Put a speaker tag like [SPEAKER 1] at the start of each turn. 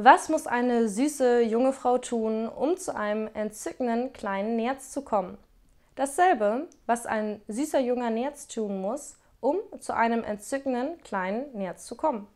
[SPEAKER 1] Was muss eine süße junge Frau tun, um zu einem entzückenden kleinen Nerz zu kommen? Dasselbe, was ein süßer junger Nerz tun muss, um zu einem entzückenden kleinen Nerz zu kommen.